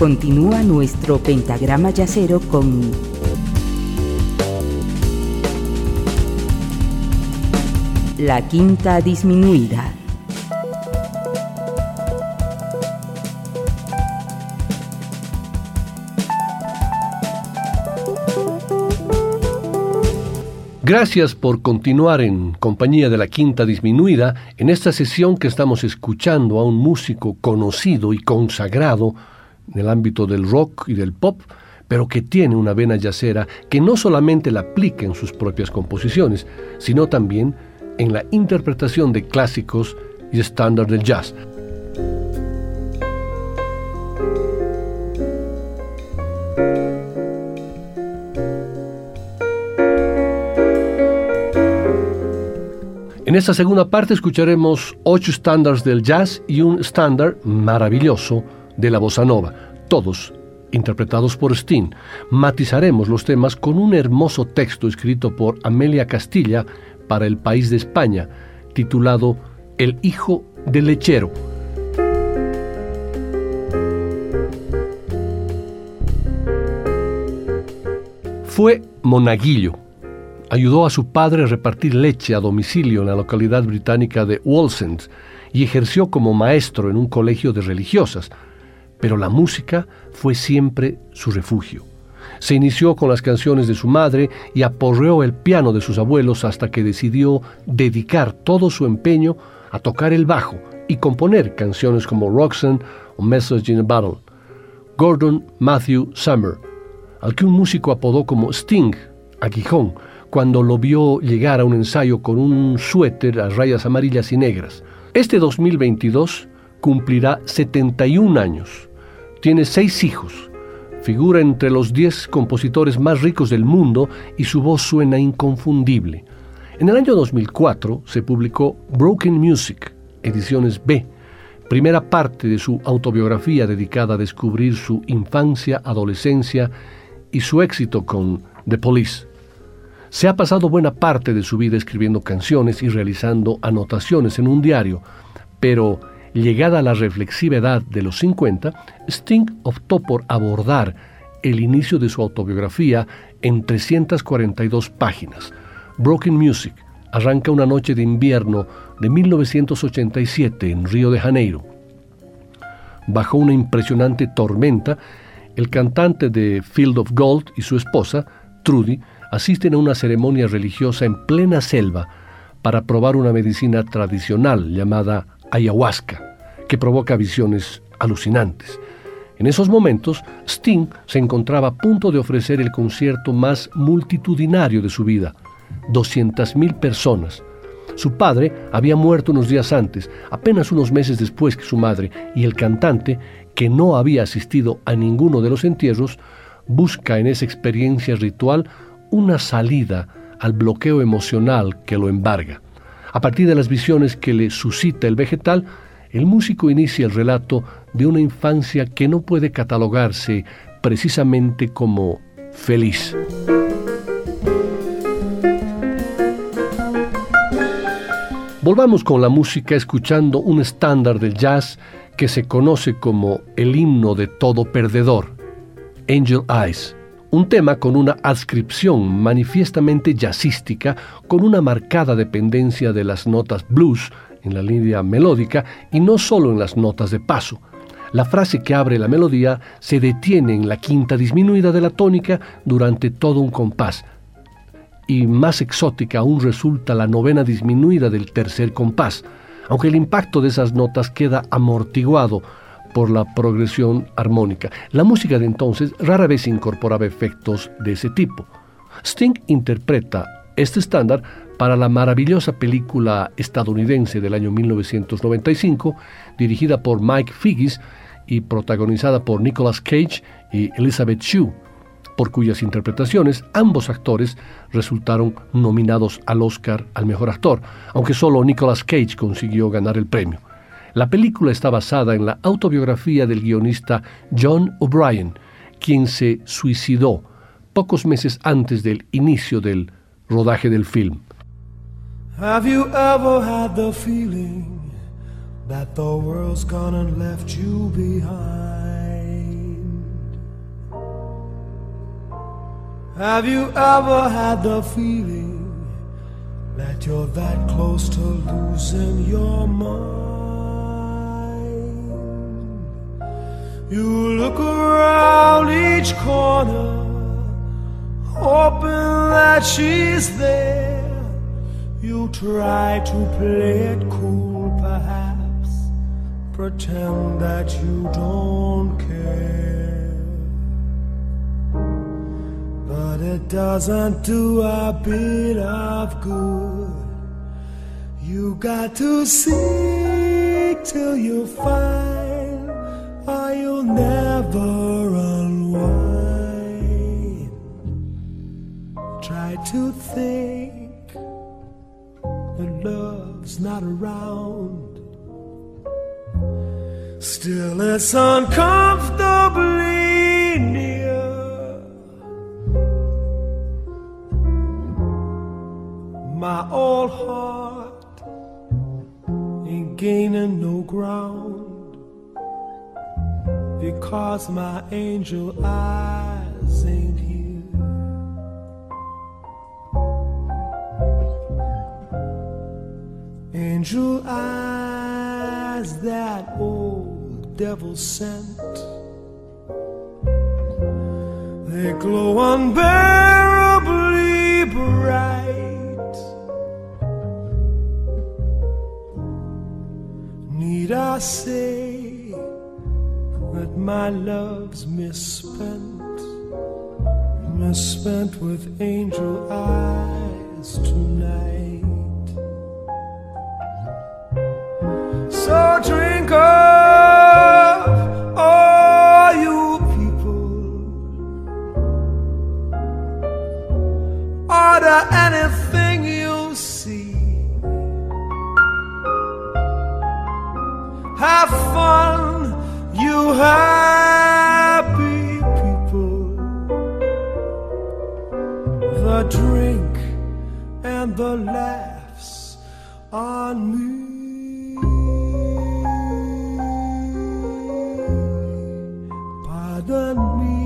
Continúa nuestro pentagrama yacero con la quinta disminuida. Gracias por continuar en compañía de la Quinta Disminuida en esta sesión que estamos escuchando a un músico conocido y consagrado en el ámbito del rock y del pop, pero que tiene una vena yacera que no solamente la aplica en sus propias composiciones, sino también en la interpretación de clásicos y estándares del jazz. En esta segunda parte escucharemos ocho estándares del jazz y un estándar maravilloso de la bossa nova, todos interpretados por Steen. Matizaremos los temas con un hermoso texto escrito por Amelia Castilla para el país de España, titulado El hijo del lechero. Fue monaguillo ayudó a su padre a repartir leche a domicilio en la localidad británica de Wallsend y ejerció como maestro en un colegio de religiosas, pero la música fue siempre su refugio. Se inició con las canciones de su madre y aporreó el piano de sus abuelos hasta que decidió dedicar todo su empeño a tocar el bajo y componer canciones como Roxanne o Message in a Battle. Gordon Matthew Summer, al que un músico apodó como Sting, aguijón, cuando lo vio llegar a un ensayo con un suéter a rayas amarillas y negras. Este 2022 cumplirá 71 años. Tiene seis hijos. Figura entre los 10 compositores más ricos del mundo y su voz suena inconfundible. En el año 2004 se publicó Broken Music, ediciones B, primera parte de su autobiografía dedicada a descubrir su infancia, adolescencia y su éxito con The Police. Se ha pasado buena parte de su vida escribiendo canciones y realizando anotaciones en un diario, pero llegada a la reflexiva edad de los 50, Sting optó por abordar el inicio de su autobiografía en 342 páginas. Broken Music arranca una noche de invierno de 1987 en Río de Janeiro. Bajo una impresionante tormenta, el cantante de Field of Gold y su esposa, Trudy, asisten a una ceremonia religiosa en plena selva para probar una medicina tradicional llamada ayahuasca, que provoca visiones alucinantes. En esos momentos, Sting se encontraba a punto de ofrecer el concierto más multitudinario de su vida, 200.000 personas. Su padre había muerto unos días antes, apenas unos meses después que su madre, y el cantante, que no había asistido a ninguno de los entierros, busca en esa experiencia ritual una salida al bloqueo emocional que lo embarga. A partir de las visiones que le suscita el vegetal, el músico inicia el relato de una infancia que no puede catalogarse precisamente como feliz. Volvamos con la música escuchando un estándar del jazz que se conoce como el himno de todo perdedor, Angel Eyes un tema con una adscripción manifiestamente jazzística, con una marcada dependencia de las notas blues en la línea melódica y no solo en las notas de paso. La frase que abre la melodía se detiene en la quinta disminuida de la tónica durante todo un compás, y más exótica aún resulta la novena disminuida del tercer compás, aunque el impacto de esas notas queda amortiguado por la progresión armónica. La música de entonces rara vez incorporaba efectos de ese tipo. Sting interpreta este estándar para la maravillosa película estadounidense del año 1995, dirigida por Mike Figgis y protagonizada por Nicolas Cage y Elizabeth Shue, por cuyas interpretaciones ambos actores resultaron nominados al Oscar al mejor actor, aunque solo Nicolas Cage consiguió ganar el premio. La película está basada en la autobiografía del guionista John O'Brien, quien se suicidó pocos meses antes del inicio del rodaje del film. Have you ever had the feeling that the world's gone and left you behind? Have you ever had the feeling that you're that close to losing your mind? You look around each corner, hoping that she's there. You try to play it cool, perhaps, pretend that you don't care. But it doesn't do a bit of good. You got to seek till you find, never unwind. Try to think that love's not around. Still, it's uncomfortably near. My old heart ain't gaining no ground because my angel eyes ain't here. Angel eyes that old devil sent. They glow unbearably bright. Need I say that my love's misspent, misspent with angel eyes tonight? So drink up, all you people. Order anything you see. Have fun, you happy people. The drink and the laughs on me. Pardon me,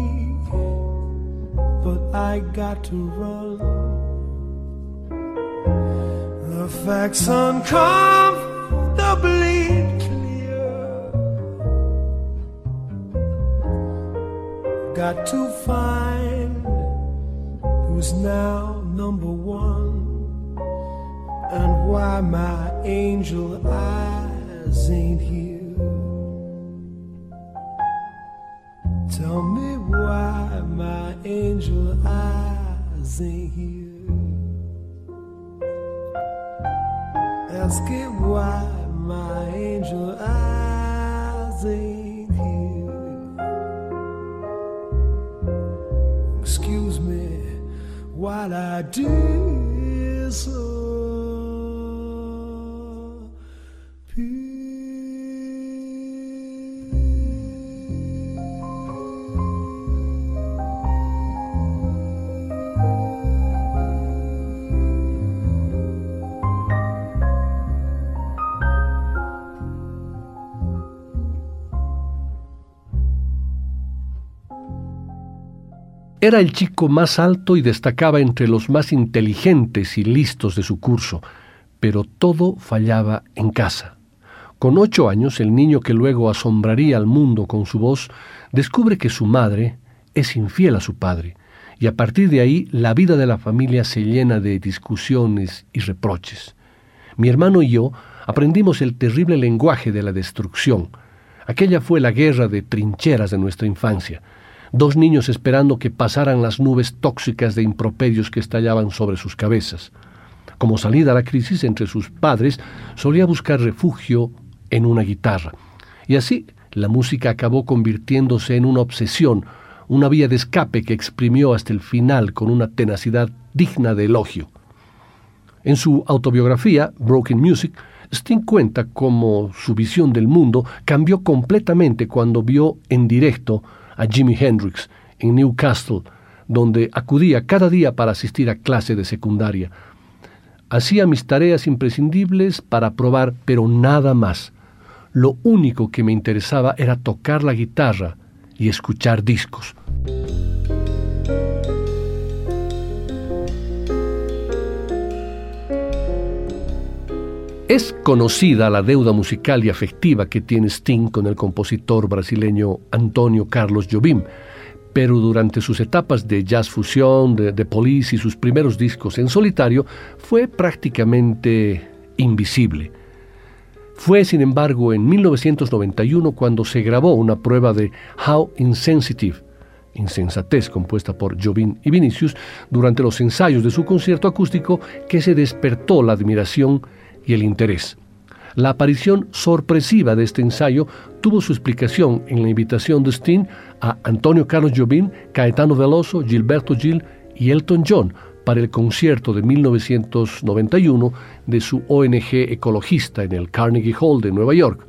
but I got to run. The facts uncomfortably Got to find who's now number one and why my angel eyes ain't here. Tell me why my angel eyes ain't here. Ask it do. Era el chico más alto y destacaba entre los más inteligentes y listos de su curso, pero todo fallaba en casa. Con ocho años, el niño que luego asombraría al mundo con su voz, descubre que su madre es infiel a su padre, y a partir de ahí la vida de la familia se llena de discusiones y reproches. Mi hermano y yo aprendimos el terrible lenguaje de la destrucción. Aquella fue la guerra de trincheras de nuestra infancia dos niños esperando que pasaran las nubes tóxicas de improperios que estallaban sobre sus cabezas. Como salida a la crisis entre sus padres, solía buscar refugio en una guitarra. Y así la música acabó convirtiéndose en una obsesión, una vía de escape que exprimió hasta el final con una tenacidad digna de elogio. En su autobiografía, Broken Music, Sting cuenta cómo su visión del mundo cambió completamente cuando vio en directo a Jimi Hendrix en Newcastle, donde acudía cada día para asistir a clase de secundaria. Hacía mis tareas imprescindibles para probar, pero nada más. Lo único que me interesaba era tocar la guitarra y escuchar discos. Es conocida la deuda musical y afectiva que tiene Sting con el compositor brasileño Antonio Carlos Jobim, pero durante sus etapas de jazz fusión, de, de Police y sus primeros discos en solitario, fue prácticamente invisible. Fue, sin embargo, en 1991 cuando se grabó una prueba de How Insensitive, Insensatez, compuesta por Jobim y Vinicius, durante los ensayos de su concierto acústico que se despertó la admiración y el interés. La aparición sorpresiva de este ensayo tuvo su explicación en la invitación de Sting a Antonio Carlos Jobim, Caetano Veloso, Gilberto Gil y Elton John para el concierto de 1991 de su ONG ecologista en el Carnegie Hall de Nueva York.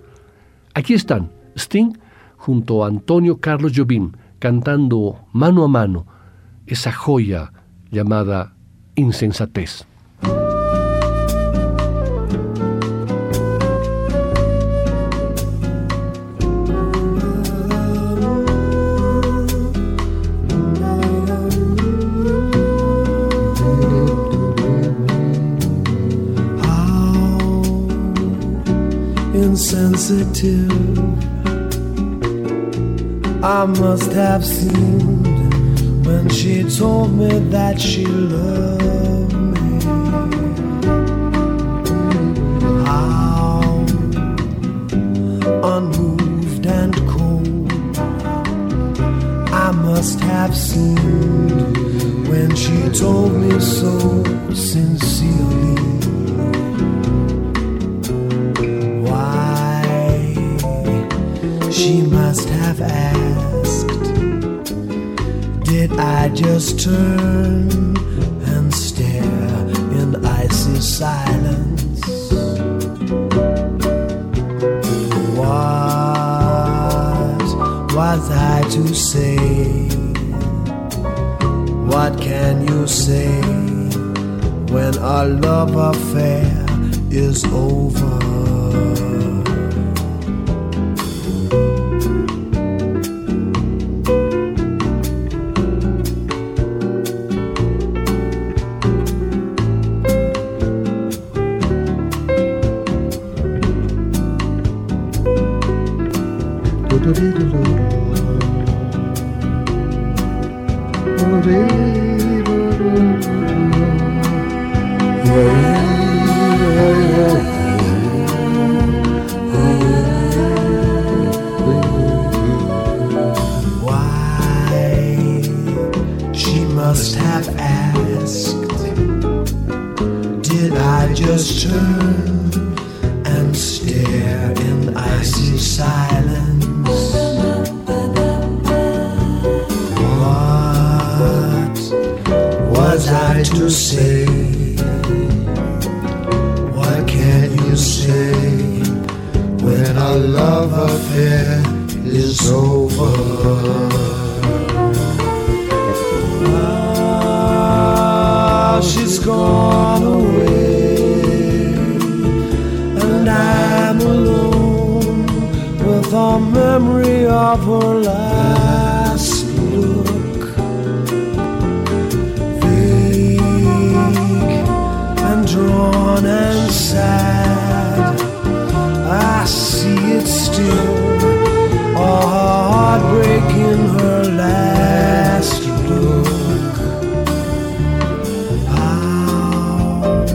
Aquí están Sting junto a Antonio Carlos Jobim cantando mano a mano esa joya llamada insensatez. Insensitive. I must have seemed when she told me that she loved me. How unmoved and cold I must have seemed when she told me so sincerely. Just turn and stare in icy silence? What was I to say? What can you say when our love affair is over? to say? Why can't you say when our love affair is over? now she's gone away, and I'm alone with a memory of her life. sad. I see it still. A heartbreak in her last look. How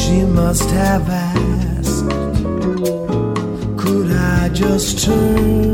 she must have asked. Could I just turn?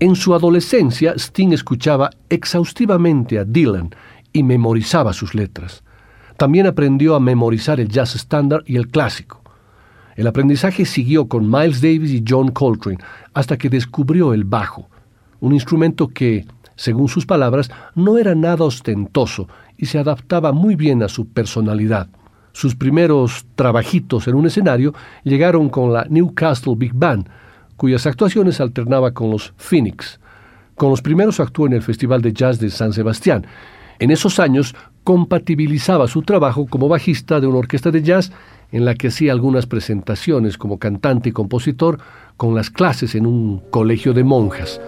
En su adolescencia, Sting escuchaba exhaustivamente a Dylan y memorizaba sus letras. También aprendió a memorizar el jazz estándar y el clásico. El aprendizaje siguió con Miles Davis y John Coltrane hasta que descubrió el bajo, un instrumento que, según sus palabras, no era nada ostentoso y se adaptaba muy bien a su personalidad. Sus primeros trabajitos en un escenario llegaron con la Newcastle Big Band, cuyas actuaciones alternaba con los Phoenix. Con los primeros actuó en el Festival de Jazz de San Sebastián. En esos años compatibilizaba su trabajo como bajista de una orquesta de jazz en la que hacía algunas presentaciones como cantante y compositor con las clases en un colegio de monjas.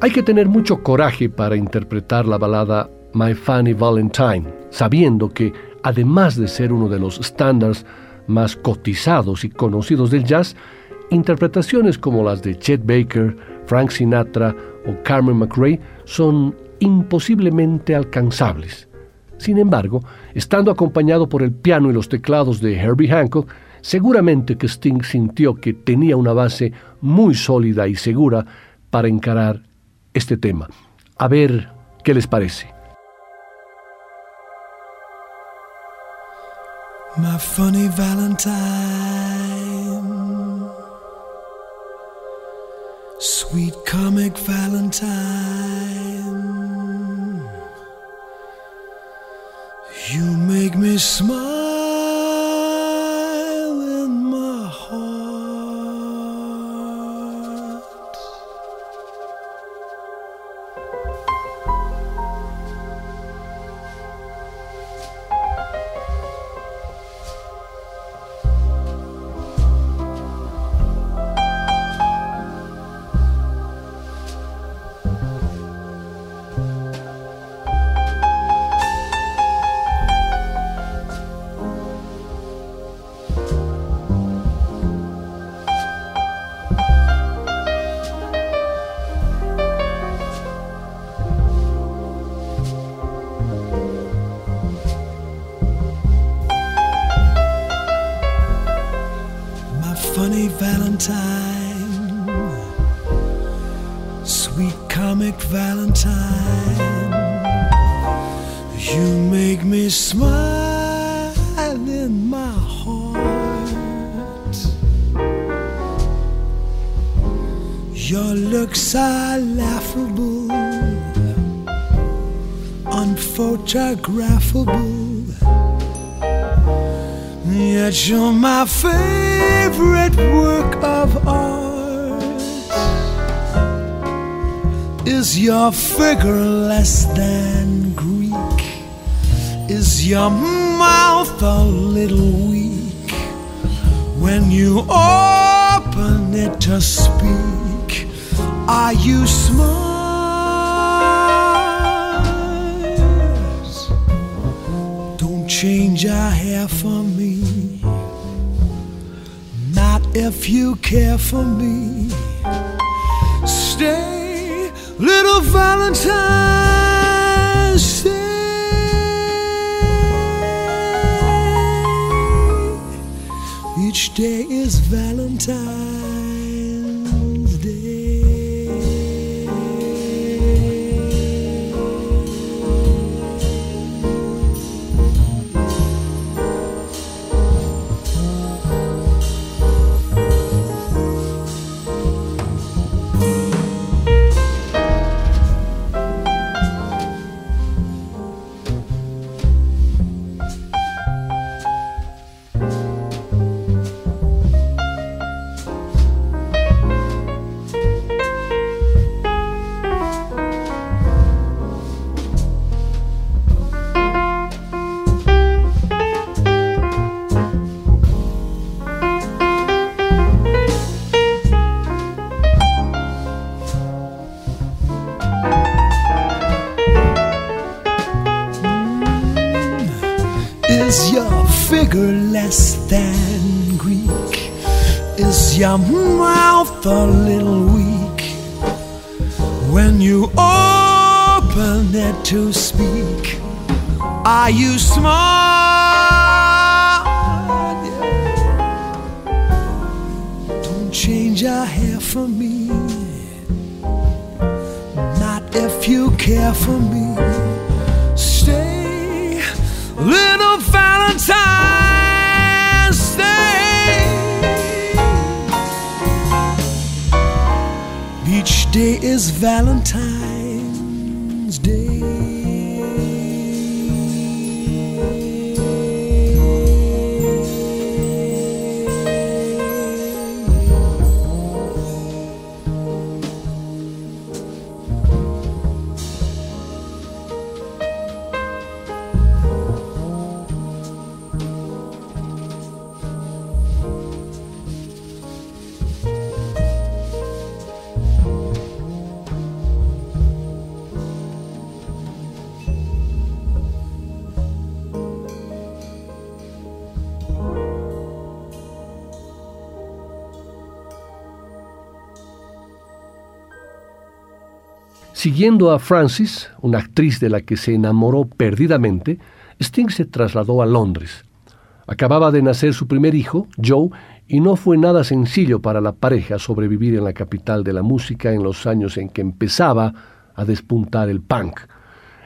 Hay que tener mucho coraje para interpretar la balada My Funny Valentine, sabiendo que, además de ser uno de los estándares más cotizados y conocidos del jazz, interpretaciones como las de Chet Baker, Frank Sinatra o Carmen McRae son imposiblemente alcanzables. Sin embargo, estando acompañado por el piano y los teclados de Herbie Hancock, seguramente que Sting sintió que tenía una base muy sólida y segura para encarar este tema. A ver qué les parece. Valentine, sweet comic Valentine, you make me smile. Valentine, sweet comic Valentine, you make me smile in my heart. Your looks are laughable, unphotographable. Yet you're my favorite work of art. Is your figure less than Greek? Is your mouth a little weak when you open it to speak? Are you smart? Change your hair for me. Not if you care for me. Stay, little Valentine, stay. Each day is Valentine. Mouth a little weak when you open it to speak. Are you smart? Don't change your hair for me, not if you care for me. Today is Valentine's Siguiendo a Francis, una actriz de la que se enamoró perdidamente, Sting se trasladó a Londres. Acababa de nacer su primer hijo, Joe, y no fue nada sencillo para la pareja sobrevivir en la capital de la música en los años en que empezaba a despuntar el punk.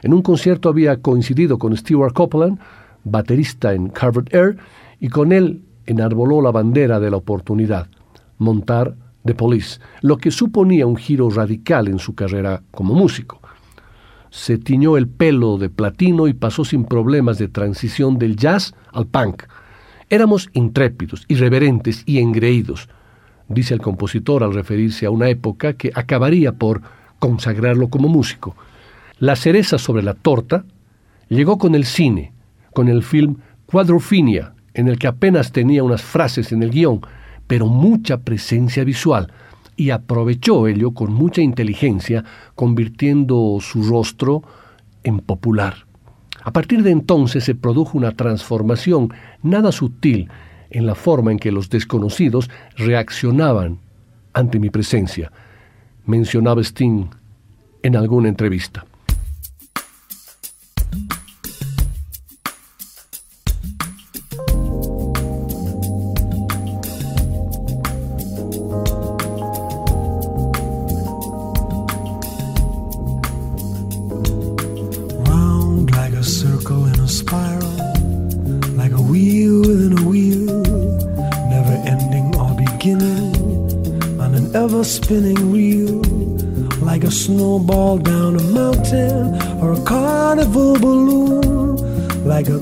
En un concierto había coincidido con Stewart Copeland, baterista en Harvard Air, y con él enarboló la bandera de la oportunidad, montar The Police, lo que suponía un giro radical en su carrera como músico. Se tiñó el pelo de platino y pasó sin problemas de transición del jazz al punk. Éramos intrépidos, irreverentes y engreídos, dice el compositor al referirse a una época que acabaría por consagrarlo como músico. La cereza sobre la torta llegó con el cine, con el film Quadrophenia, en el que apenas tenía unas frases en el guion, pero mucha presencia visual, y aprovechó ello con mucha inteligencia, convirtiendo su rostro en popular. A partir de entonces se produjo una transformación nada sutil en la forma en que los desconocidos reaccionaban ante mi presencia, mencionaba Sting en alguna entrevista.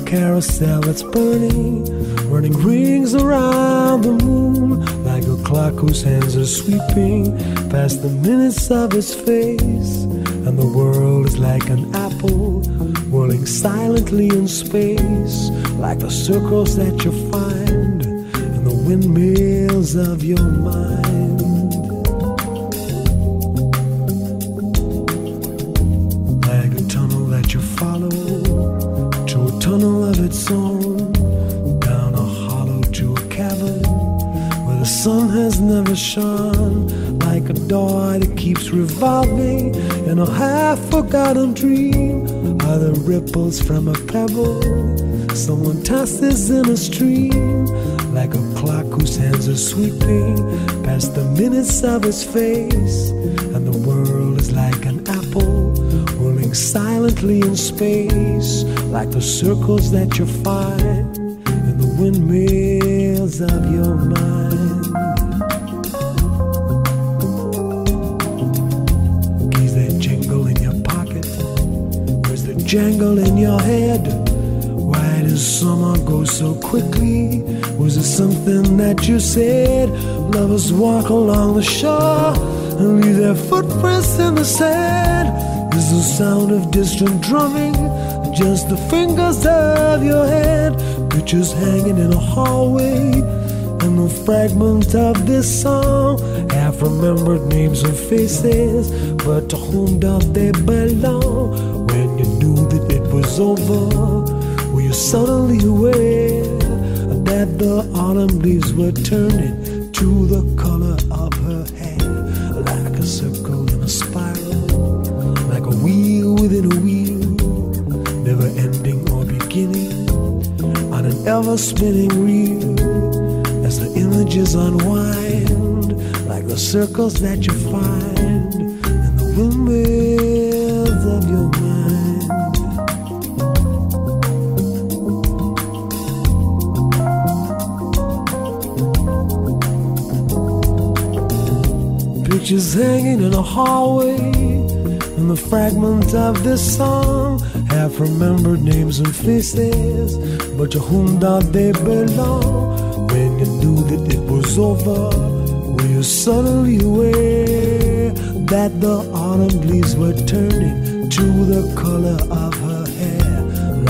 Carousel that's burning running rings around the moon like a clock whose hands are sweeping past the minutes of his face. And the world is like an apple whirling silently in space like the circles that you find in the windmills of your mind its own down a hollow to a cavern where the sun has never shone like a door that keeps revolving in a half forgotten dream. Are the ripples from a pebble? Someone tosses in a stream like a clock whose hands are sweeping past the minutes of his face in space like the circles that you find in the windmills of your mind. Keys that jingle in your pocket, where's the jangle in your head? Why does summer go so quickly? Was it something that you said? Lovers walk along the shore and leave their footprints in the sand. The sound of distant drumming just the fingers of your hand, pictures hanging in a hallway, and the fragments of this song. Half remembered names and faces, but to whom do they belong? When you knew that it was over, were you suddenly aware that the autumn leaves were turning to the ever spinning reel as the images unwind like the circles that you find in the windmills of your mind. pictures hanging in a hallway. And the fragment of this song have remembered names and faces, but to whom do they belong? When you knew that it was over, were you suddenly aware that the autumn leaves were turning to the color of her hair,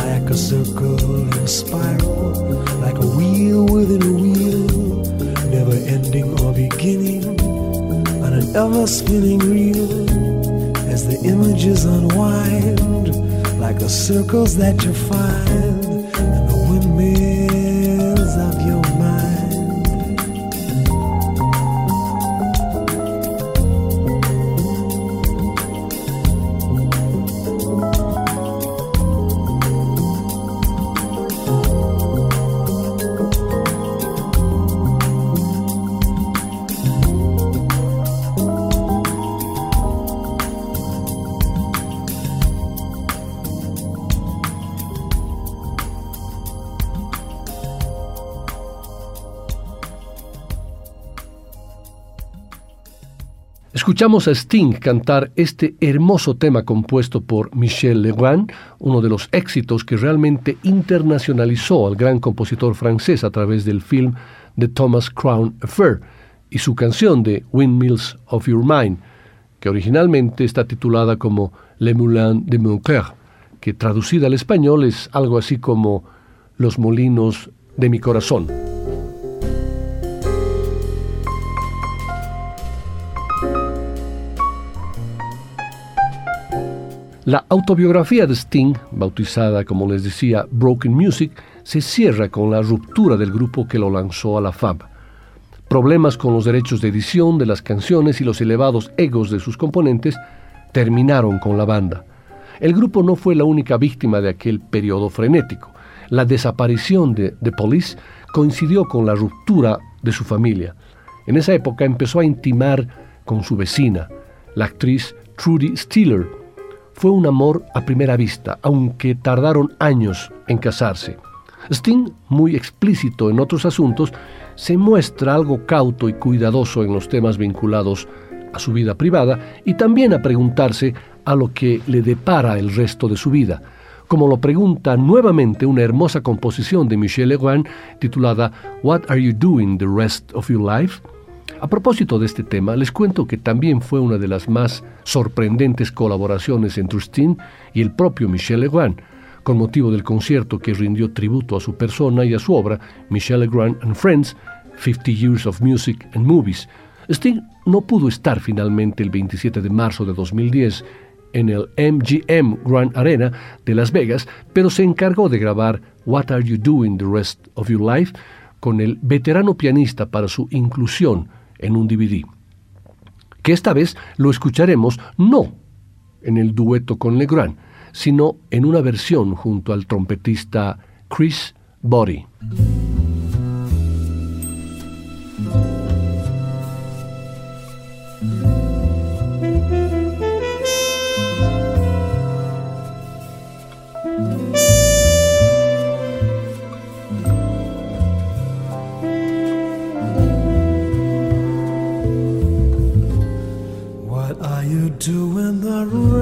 like a circle and spiral, like a wheel within a wheel, never ending or beginning on an ever spinning reel as the images unwind like the circles that you find Escuchamos a Sting cantar este hermoso tema compuesto por Michel Legrand, uno de los éxitos que realmente internacionalizó al gran compositor francés a través del film The Thomas Crown Affair y su canción de Windmills of Your Mind, que originalmente está titulada como Le Moulin de mon cœur, que traducida al español es algo así como Los molinos de mi corazón. La autobiografía de Sting, bautizada como les decía Broken Music, se cierra con la ruptura del grupo que lo lanzó a la FAB. Problemas con los derechos de edición de las canciones y los elevados egos de sus componentes terminaron con la banda. El grupo no fue la única víctima de aquel periodo frenético. La desaparición de The Police coincidió con la ruptura de su familia. En esa época empezó a intimar con su vecina, la actriz Trudy Steeler, fue un amor a primera vista, aunque tardaron años en casarse. Sting, muy explícito en otros asuntos, se muestra algo cauto y cuidadoso en los temas vinculados a su vida privada y también a preguntarse a lo que le depara el resto de su vida, como lo pregunta nuevamente una hermosa composición de Michel Legrand titulada What Are You Doing the Rest of Your Life? A propósito de este tema, les cuento que también fue una de las más sorprendentes colaboraciones entre Sting y el propio Michel Legrand, con motivo del concierto que rindió tributo a su persona y a su obra, Michel Legrand and Friends, 50 Years of Music and Movies. Sting no pudo estar finalmente el 27 de marzo de 2010 en el MGM Grand Arena de Las Vegas, pero se encargó de grabar What Are You Doing the Rest of Your Life con el veterano pianista para su inclusión en un DVD. Que esta vez lo escucharemos no en el dueto con Legrand, sino en una versión junto al trompetista Chris Body.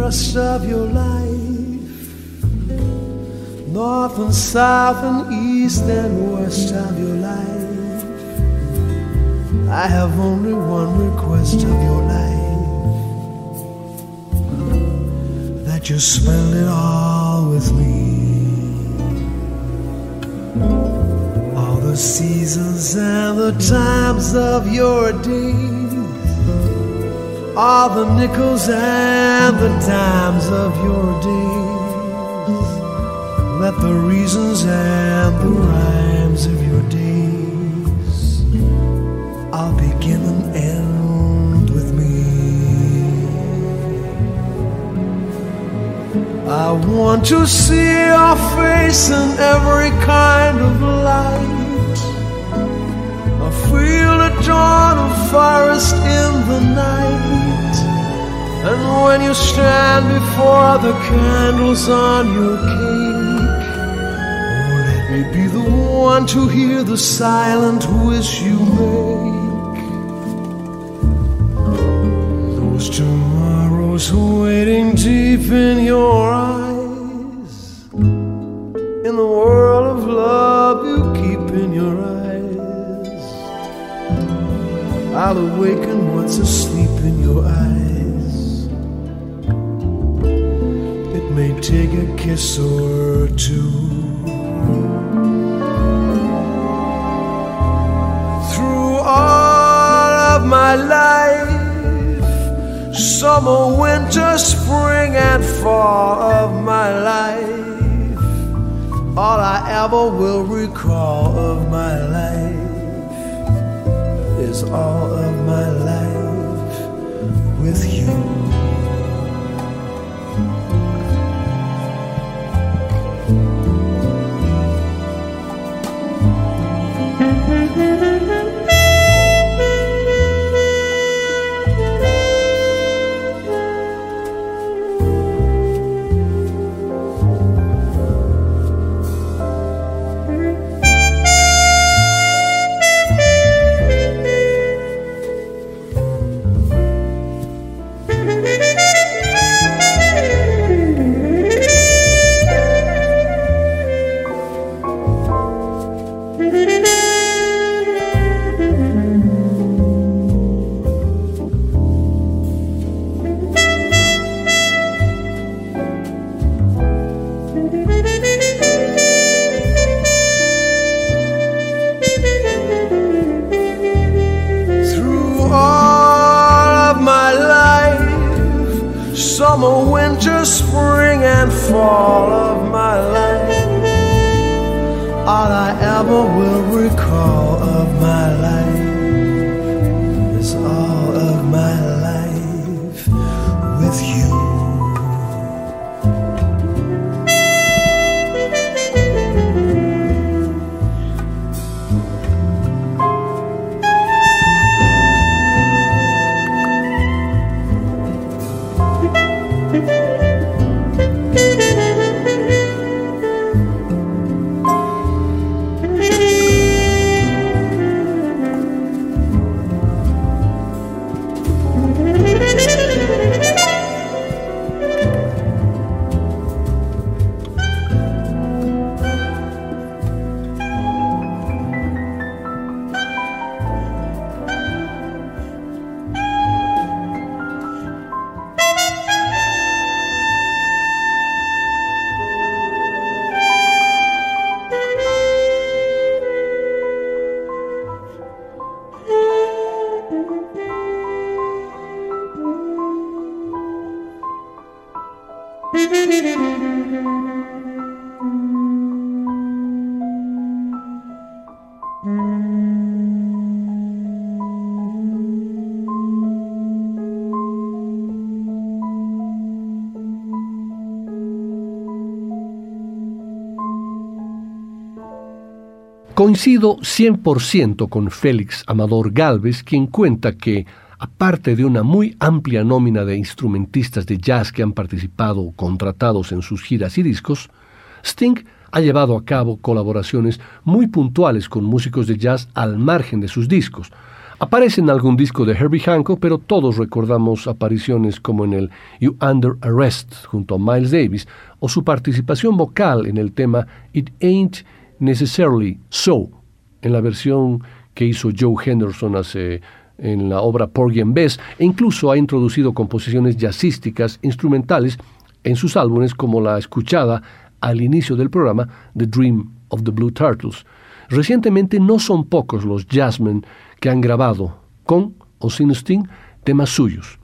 Rest of your life. North and south and east and west of your life. I have only one request of your life that you spend it all with me. All the seasons and the times of your days all the nickels and the dimes of your days. Let the reasons and the rhymes of your days all begin and end with me. I want to see your face in every kind of light. I feel the dawn of forest in the night. And when you stand before the candles on your cake, oh, let me be the one to hear the silent wish you make. Cause tomorrow's waiting deep in your eyes. In the world of love you keep in your eyes. I'll awaken what's asleep kiss or two. Through all of my life summer, winter, spring, and fall of my life. All I ever will recall of my life is all of my life with you. Coincido 100% con Félix Amador Galvez, quien cuenta que, aparte de una muy amplia nómina de instrumentistas de jazz que han participado o contratados en sus giras y discos, Sting ha llevado a cabo colaboraciones muy puntuales con músicos de jazz al margen de sus discos. Aparece en algún disco de Herbie Hancock, pero todos recordamos apariciones como en el You Under Arrest junto a Miles Davis o su participación vocal en el tema It Ain't Necessarily So, en la versión que hizo Joe Henderson hace en la obra Porgy and Bess, e incluso ha introducido composiciones jazzísticas instrumentales en sus álbumes como la escuchada al inicio del programa The Dream of the Blue Turtles. Recientemente no son pocos los jazzmen que han grabado con o sin Sting temas suyos.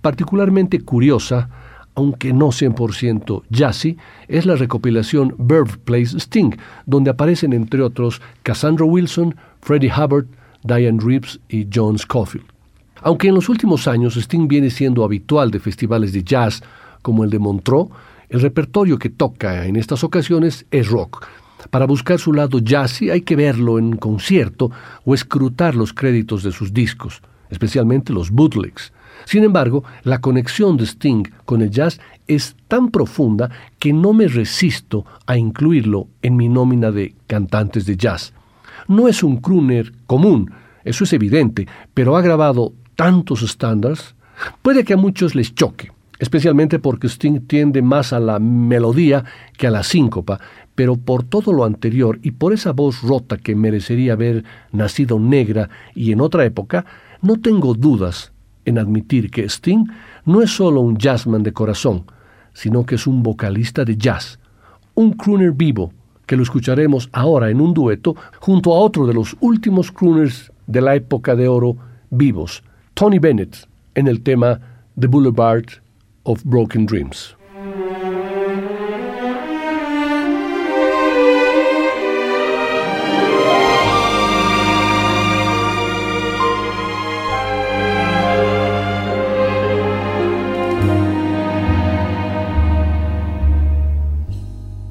Particularmente curiosa aunque no 100% jazzy, es la recopilación Birthplace Sting, donde aparecen entre otros Cassandra Wilson, Freddie Hubbard, Diane Reeves y John Scofield. Aunque en los últimos años Sting viene siendo habitual de festivales de jazz como el de Montreux, el repertorio que toca en estas ocasiones es rock. Para buscar su lado jazzy hay que verlo en concierto o escrutar los créditos de sus discos, especialmente los bootlegs. Sin embargo, la conexión de Sting con el jazz es tan profunda que no me resisto a incluirlo en mi nómina de cantantes de jazz. No es un crooner común, eso es evidente, pero ha grabado tantos estándares Puede que a muchos les choque, especialmente porque Sting tiende más a la melodía que a la síncopa, pero por todo lo anterior y por esa voz rota que merecería haber nacido negra y en otra época, no tengo dudas en admitir que Sting no es solo un jazzman de corazón, sino que es un vocalista de jazz, un crooner vivo, que lo escucharemos ahora en un dueto junto a otro de los últimos crooners de la época de oro vivos, Tony Bennett, en el tema The Boulevard of Broken Dreams.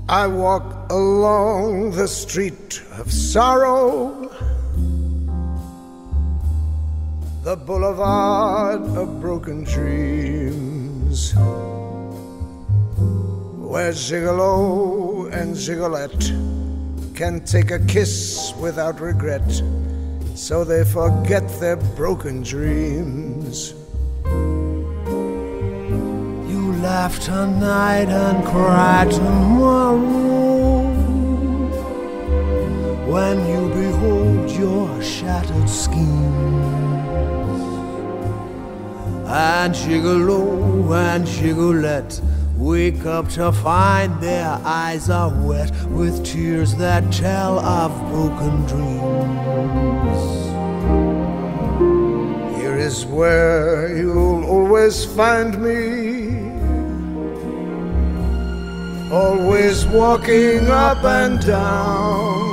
I walk along the street of sorrow, the boulevard of broken dreams, where Gigolo and Gigolette can take a kiss without regret, so they forget their broken dreams laugh tonight and cry tomorrow when you behold your shattered schemes. And Gigolo and Gigolette wake up to find their eyes are wet with tears that tell of broken dreams. Here is where you'll always find me always walking up and down.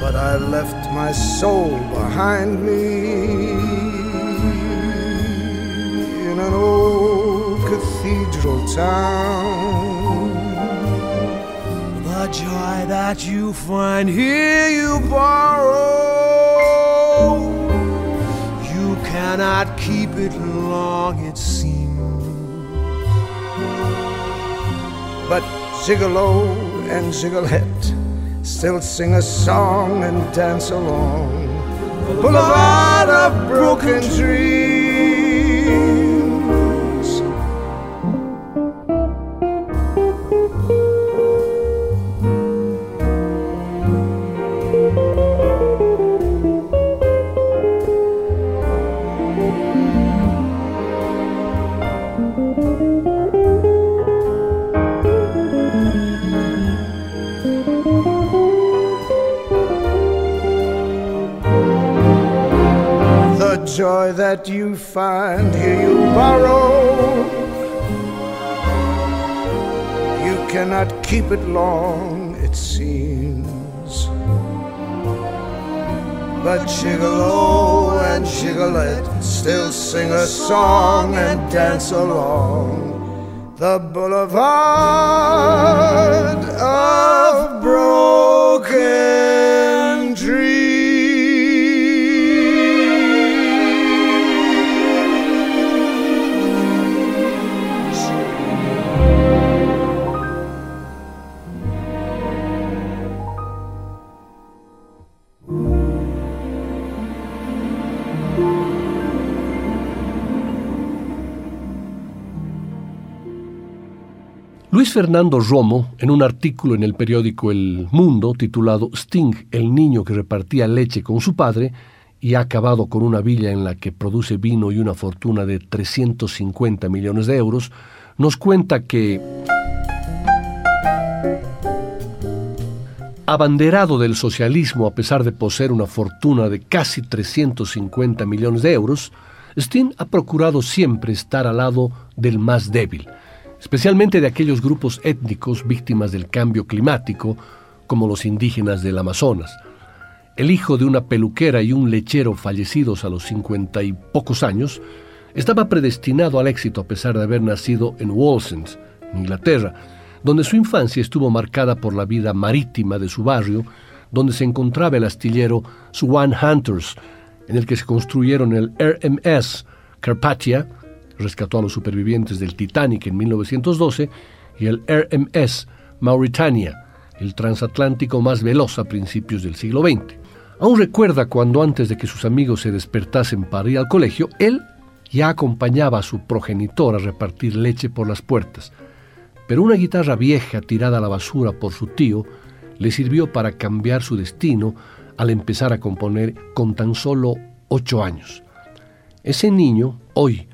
But I left my soul behind me in an old cathedral town. The joy that you find here, you borrow. You cannot keep it long, But Gigolo and Gigolette still sing a song and dance along. Boulevard of broken dreams. Joy that you find here you borrow. You cannot keep it long, it seems. But Gigolo and Gigolette still sing a song and dance along the boulevard Fernando Romo, en un artículo en el periódico El Mundo titulado Sting, el niño que repartía leche con su padre, y ha acabado con una villa en la que produce vino y una fortuna de 350 millones de euros, nos cuenta que, abanderado del socialismo a pesar de poseer una fortuna de casi 350 millones de euros, Sting ha procurado siempre estar al lado del más débil, especialmente de aquellos grupos étnicos víctimas del cambio climático, como los indígenas del Amazonas. El hijo de una peluquera y un lechero fallecidos a los cincuenta y pocos años, estaba predestinado al éxito a pesar de haber nacido en Wallsend, en Inglaterra, donde su infancia estuvo marcada por la vida marítima de su barrio, donde se encontraba el astillero Swan Hunters, en el que se construyeron el RMS Carpathia, rescató a los supervivientes del Titanic en 1912, y el RMS Mauritania, el transatlántico más veloz a principios del siglo XX. Aún recuerda cuando antes de que sus amigos se despertasen para ir al colegio, él ya acompañaba a su progenitor a repartir leche por las puertas. Pero una guitarra vieja tirada a la basura por su tío le sirvió para cambiar su destino al empezar a componer con tan solo ocho años. Ese niño, hoy,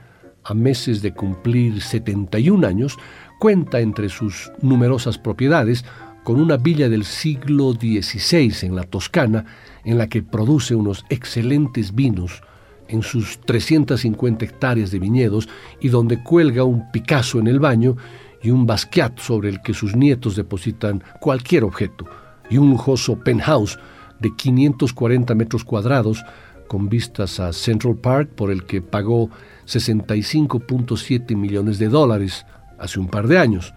a meses de cumplir 71 años, cuenta entre sus numerosas propiedades con una villa del siglo XVI en la Toscana, en la que produce unos excelentes vinos en sus 350 hectáreas de viñedos y donde cuelga un Picasso en el baño y un Basquiat sobre el que sus nietos depositan cualquier objeto, y un lujoso penthouse de 540 metros cuadrados con vistas a Central Park por el que pagó 65.7 millones de dólares hace un par de años,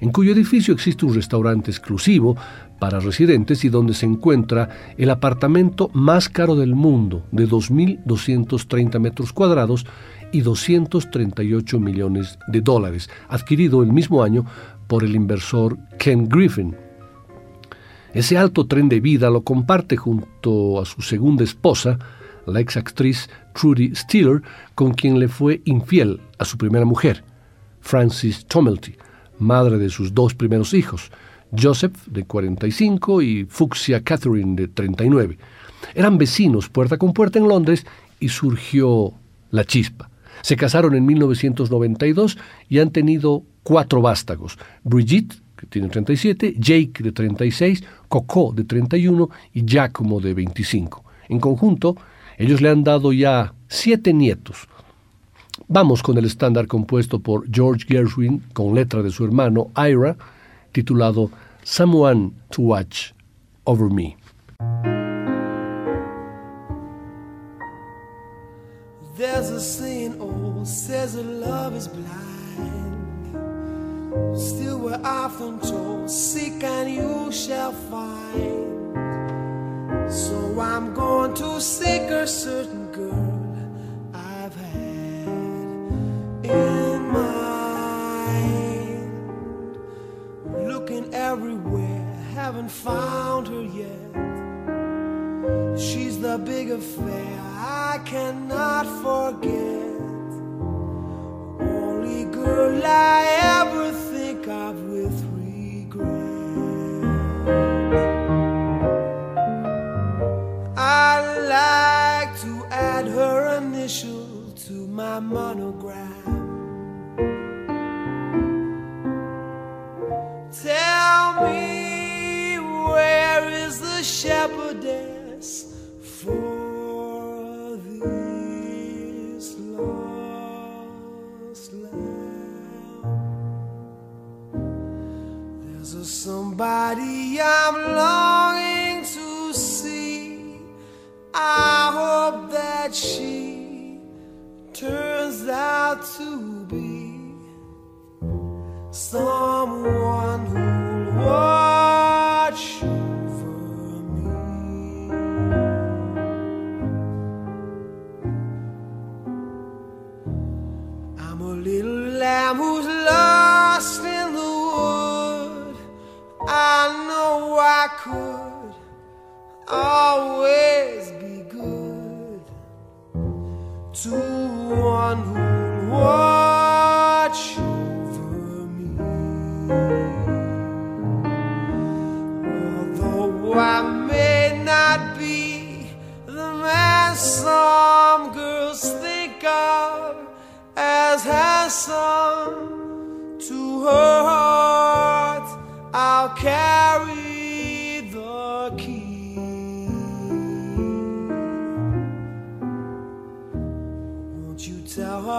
en cuyo edificio existe un restaurante exclusivo para residentes y donde se encuentra el apartamento más caro del mundo, de 2.230 metros cuadrados y 238 millones de dólares, adquirido el mismo año por el inversor Ken Griffin. Ese alto tren de vida lo comparte junto a su segunda esposa, la ex actriz Trudy Steeler, con quien le fue infiel a su primera mujer, Frances Tomelty, madre de sus dos primeros hijos, Joseph, de 45, y Fuchsia Catherine, de 39. Eran vecinos puerta con puerta en Londres y surgió la chispa. Se casaron en 1992 y han tenido cuatro vástagos. Brigitte, que tiene 37, Jake, de 36, Coco, de 31 y Giacomo, de 25. En conjunto, ellos le han dado ya siete nietos. Vamos con el estándar compuesto por George Gershwin con letra de su hermano Ira, titulado Someone to Watch Over Me. There's a saying old says that love is blind. Still, we're often told, Seek and you shall find. So I'm going to seek a certain girl I've had in mind. Looking everywhere, haven't found her yet. She's the big affair I cannot forget.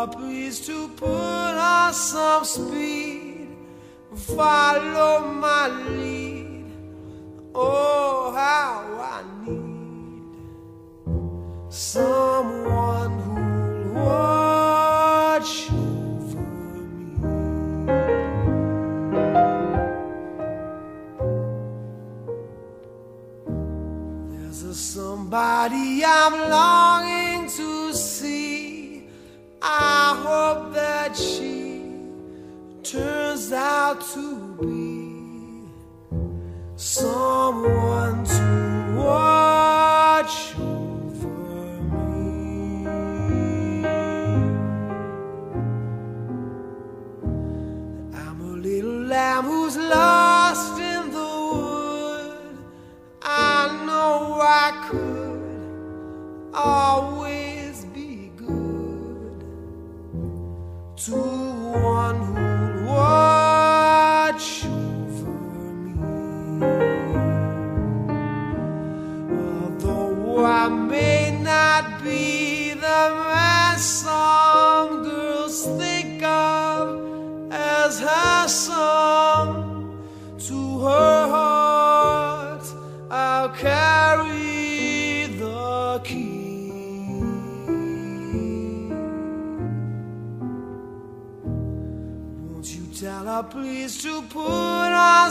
Please to put on some speed, follow my lead? Oh, how I need someone who'll watch over me. There's a somebody I'm longing hope that she turns out to be someone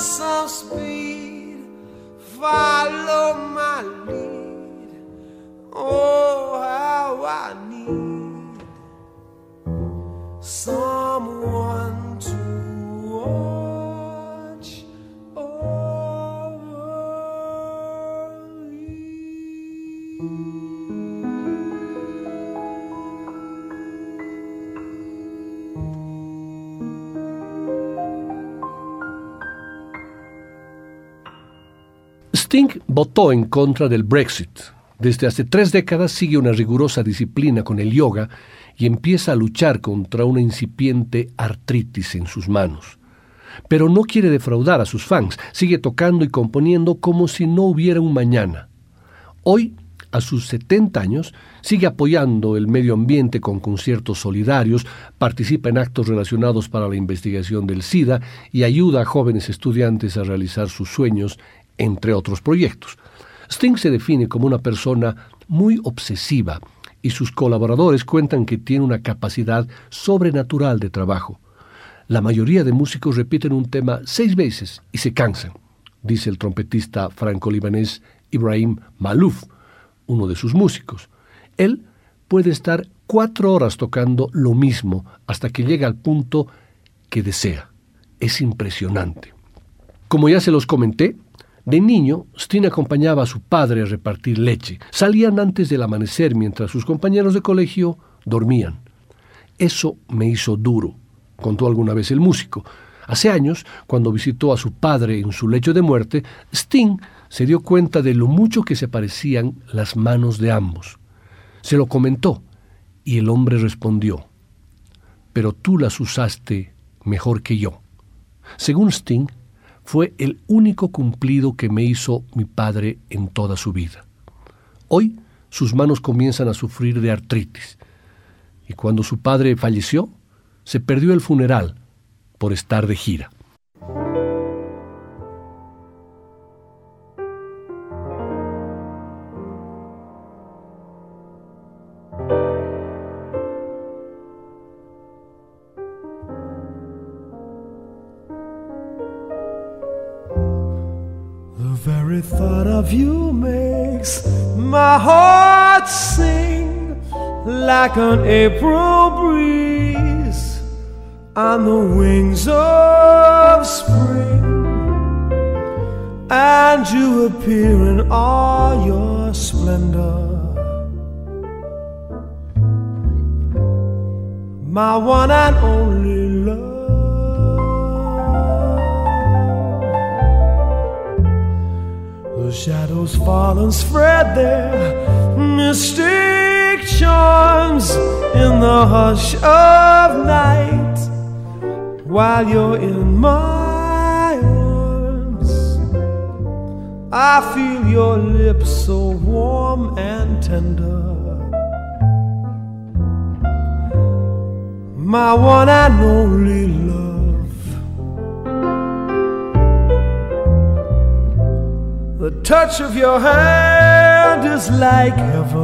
some speed? Follow my lead. Sting votó en contra del Brexit. Desde hace tres décadas sigue una rigurosa disciplina con el yoga y empieza a luchar contra una incipiente artritis en sus manos. Pero no quiere defraudar a sus fans, sigue tocando y componiendo como si no hubiera un mañana. Hoy, a sus 70 años, sigue apoyando el medio ambiente con conciertos solidarios, participa en actos relacionados para la investigación del SIDA y ayuda a jóvenes estudiantes a realizar sus sueños entre otros proyectos. Sting se define como una persona muy obsesiva y sus colaboradores cuentan que tiene una capacidad sobrenatural de trabajo. La mayoría de músicos repiten un tema seis veces y se cansan, dice el trompetista franco-libanés Ibrahim Malouf, uno de sus músicos. Él puede estar cuatro horas tocando lo mismo hasta que llega al punto que desea. Es impresionante. Como ya se los comenté, de niño, Steen acompañaba a su padre a repartir leche. Salían antes del amanecer mientras sus compañeros de colegio dormían. Eso me hizo duro, contó alguna vez el músico. Hace años, cuando visitó a su padre en su lecho de muerte, Sting se dio cuenta de lo mucho que se parecían las manos de ambos. Se lo comentó y el hombre respondió, pero tú las usaste mejor que yo. Según Sting, fue el único cumplido que me hizo mi padre en toda su vida. Hoy sus manos comienzan a sufrir de artritis y cuando su padre falleció, se perdió el funeral por estar de gira. Like an April breeze on the wings of spring. And you appear in all your splendor. My one and only love. The shadows fall and spread their mystic charms in the hush of night while you're in my arms. I feel your lips so warm and tender. My one and only love. The touch of your hand is like heaven.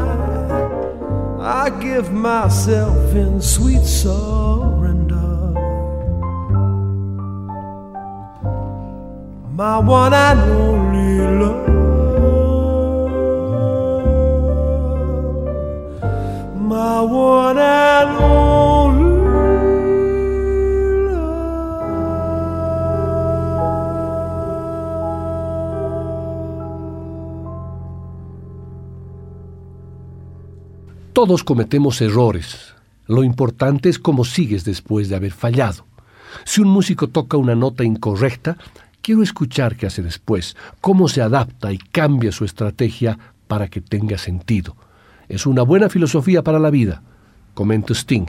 I give myself in sweet surrender. My one and only love. My one and only Todos cometemos errores. Lo importante es cómo sigues después de haber fallado. Si un músico toca una nota incorrecta, quiero escuchar qué hace después, cómo se adapta y cambia su estrategia para que tenga sentido. Es una buena filosofía para la vida, comenta Sting.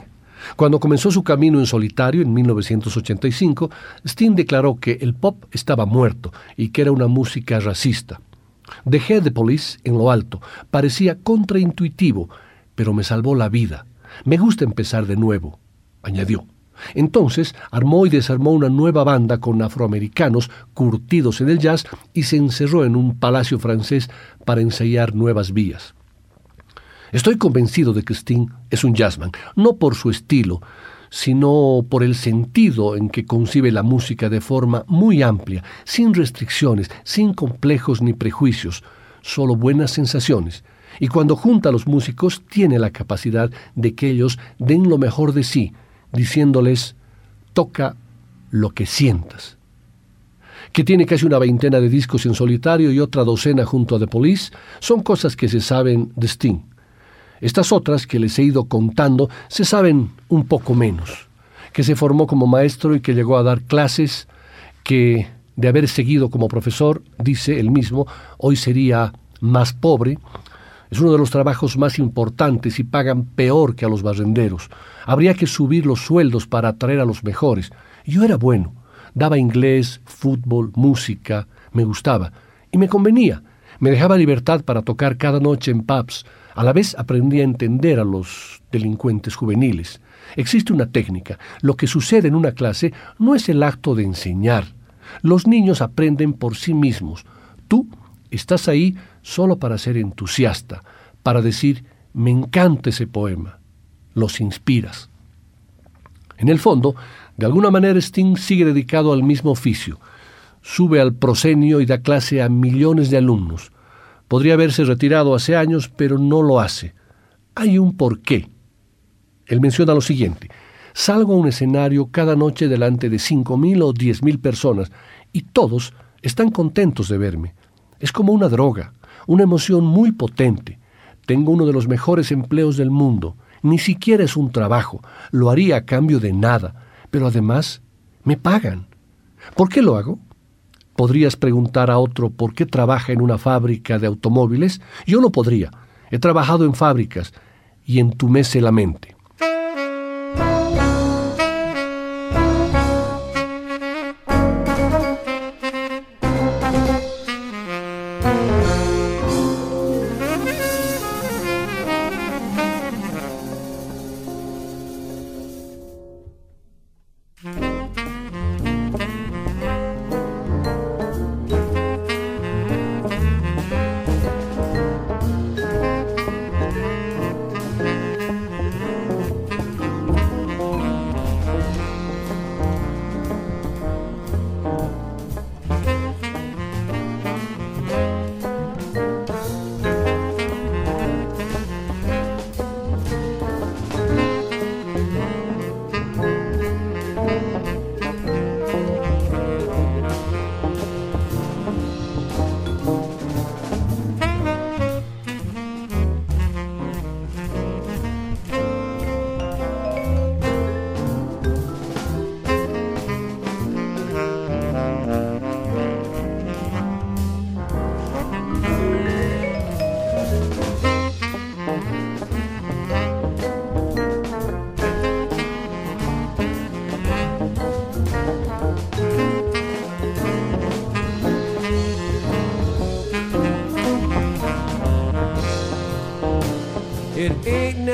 Cuando comenzó su camino en solitario en 1985, Sting declaró que el pop estaba muerto y que era una música racista. Dejé The Police en lo alto, parecía contraintuitivo, pero me salvó la vida. Me gusta empezar de nuevo, añadió. Entonces armó y desarmó una nueva banda con afroamericanos curtidos en el jazz y se encerró en un palacio francés para ensayar nuevas vías. Estoy convencido de que Sting es un jazzman, no por su estilo, sino por el sentido en que concibe la música de forma muy amplia, sin restricciones, sin complejos ni prejuicios, solo buenas sensaciones. Y cuando junta a los músicos tiene la capacidad de que ellos den lo mejor de sí, diciéndoles, toca lo que sientas. Que tiene casi una veintena de discos en solitario y otra docena junto a The Police, son cosas que se saben de Sting. Estas otras que les he ido contando se saben un poco menos. Que se formó como maestro y que llegó a dar clases, que de haber seguido como profesor, dice él mismo, hoy sería más pobre. Es uno de los trabajos más importantes y pagan peor que a los barrenderos. Habría que subir los sueldos para atraer a los mejores. Yo era bueno. Daba inglés, fútbol, música. Me gustaba. Y me convenía. Me dejaba libertad para tocar cada noche en pubs. A la vez aprendí a entender a los delincuentes juveniles. Existe una técnica. Lo que sucede en una clase no es el acto de enseñar. Los niños aprenden por sí mismos. Tú estás ahí solo para ser entusiasta, para decir, me encanta ese poema. Los inspiras. En el fondo, de alguna manera Sting sigue dedicado al mismo oficio. Sube al prosenio y da clase a millones de alumnos. Podría haberse retirado hace años, pero no lo hace. Hay un porqué. Él menciona lo siguiente. Salgo a un escenario cada noche delante de cinco mil o diez mil personas y todos están contentos de verme. Es como una droga, una emoción muy potente. Tengo uno de los mejores empleos del mundo. Ni siquiera es un trabajo. Lo haría a cambio de nada. Pero además, me pagan. ¿Por qué lo hago? ¿Podrías preguntar a otro por qué trabaja en una fábrica de automóviles? Yo no podría. He trabajado en fábricas y entumece la mente.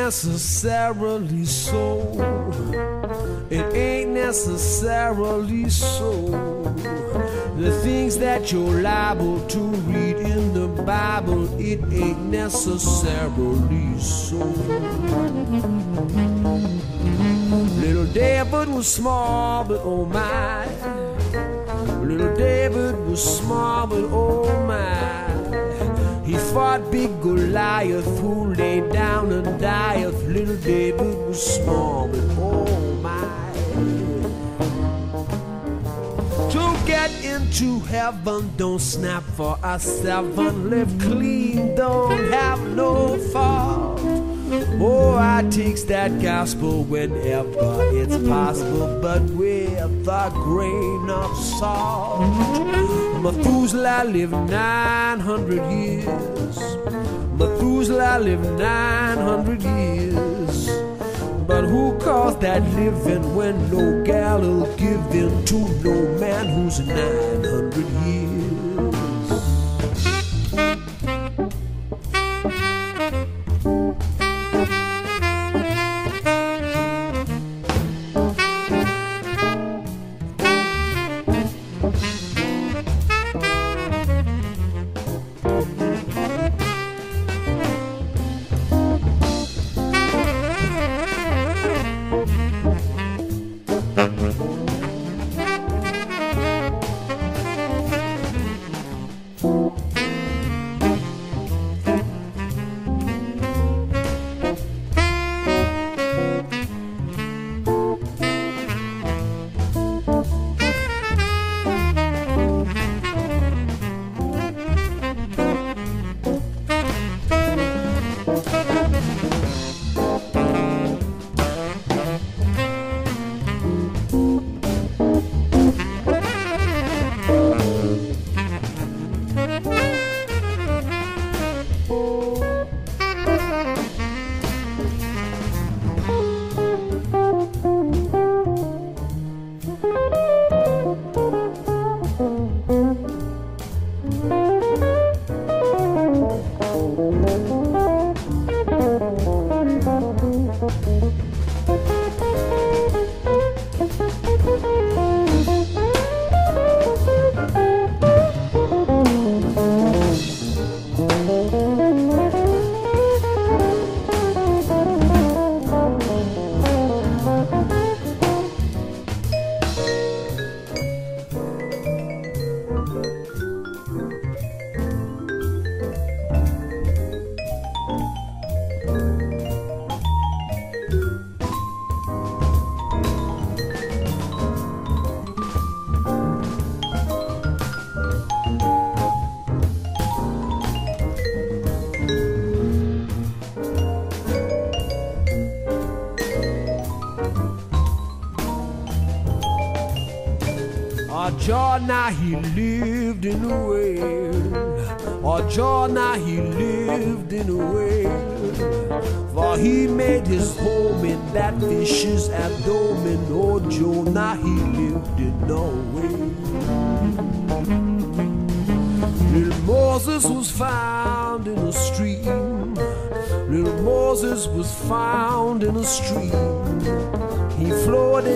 Necessarily so. It ain't necessarily so. The things that you're liable to read in the Bible, it ain't necessarily so. Little David was small, but oh my. Little David was small, but oh my. He fought big Goliath who lay down and dieth. Little David was small, but oh my. To get into heaven, don't snap for a seven. Live clean, don't have no fault. Oh, I takes that gospel whenever it's possible, but with a grain of salt. Methuselah lived 900 years. Methuselah lived 900 years. But who calls that living when no gal will give in to no man who's 900 years?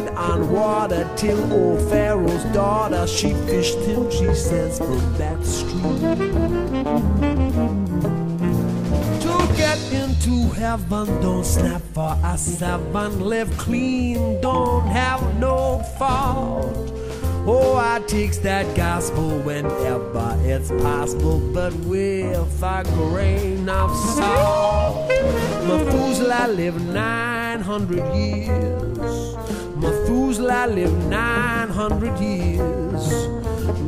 On water till old Pharaoh's daughter she fished till she says, from that stream. To get into heaven, don't snap for a seven. Live clean, don't have no fault. Oh, I takes that gospel whenever it's possible, but with a grain of salt. Methuselah live 900 years. Methuselah lived 900 years.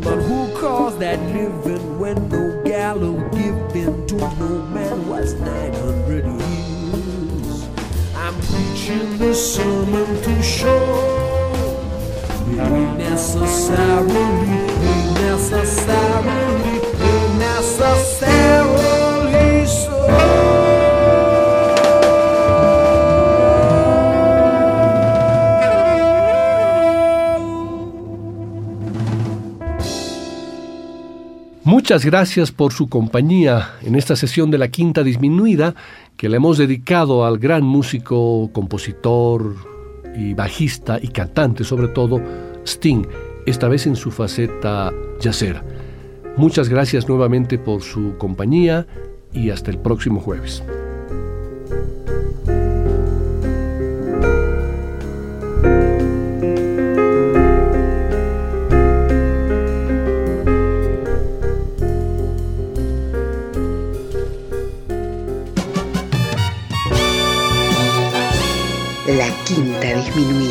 But who calls that living when no gal will give in to no man was 900 years? I'm preaching this sermon to show ain't necessarily, ain't necessarily, ain't necessarily Muchas gracias por su compañía en esta sesión de la Quinta Disminuida que le hemos dedicado al gran músico, compositor y bajista y cantante sobre todo, Sting, esta vez en su faceta yacera. Muchas gracias nuevamente por su compañía y hasta el próximo jueves.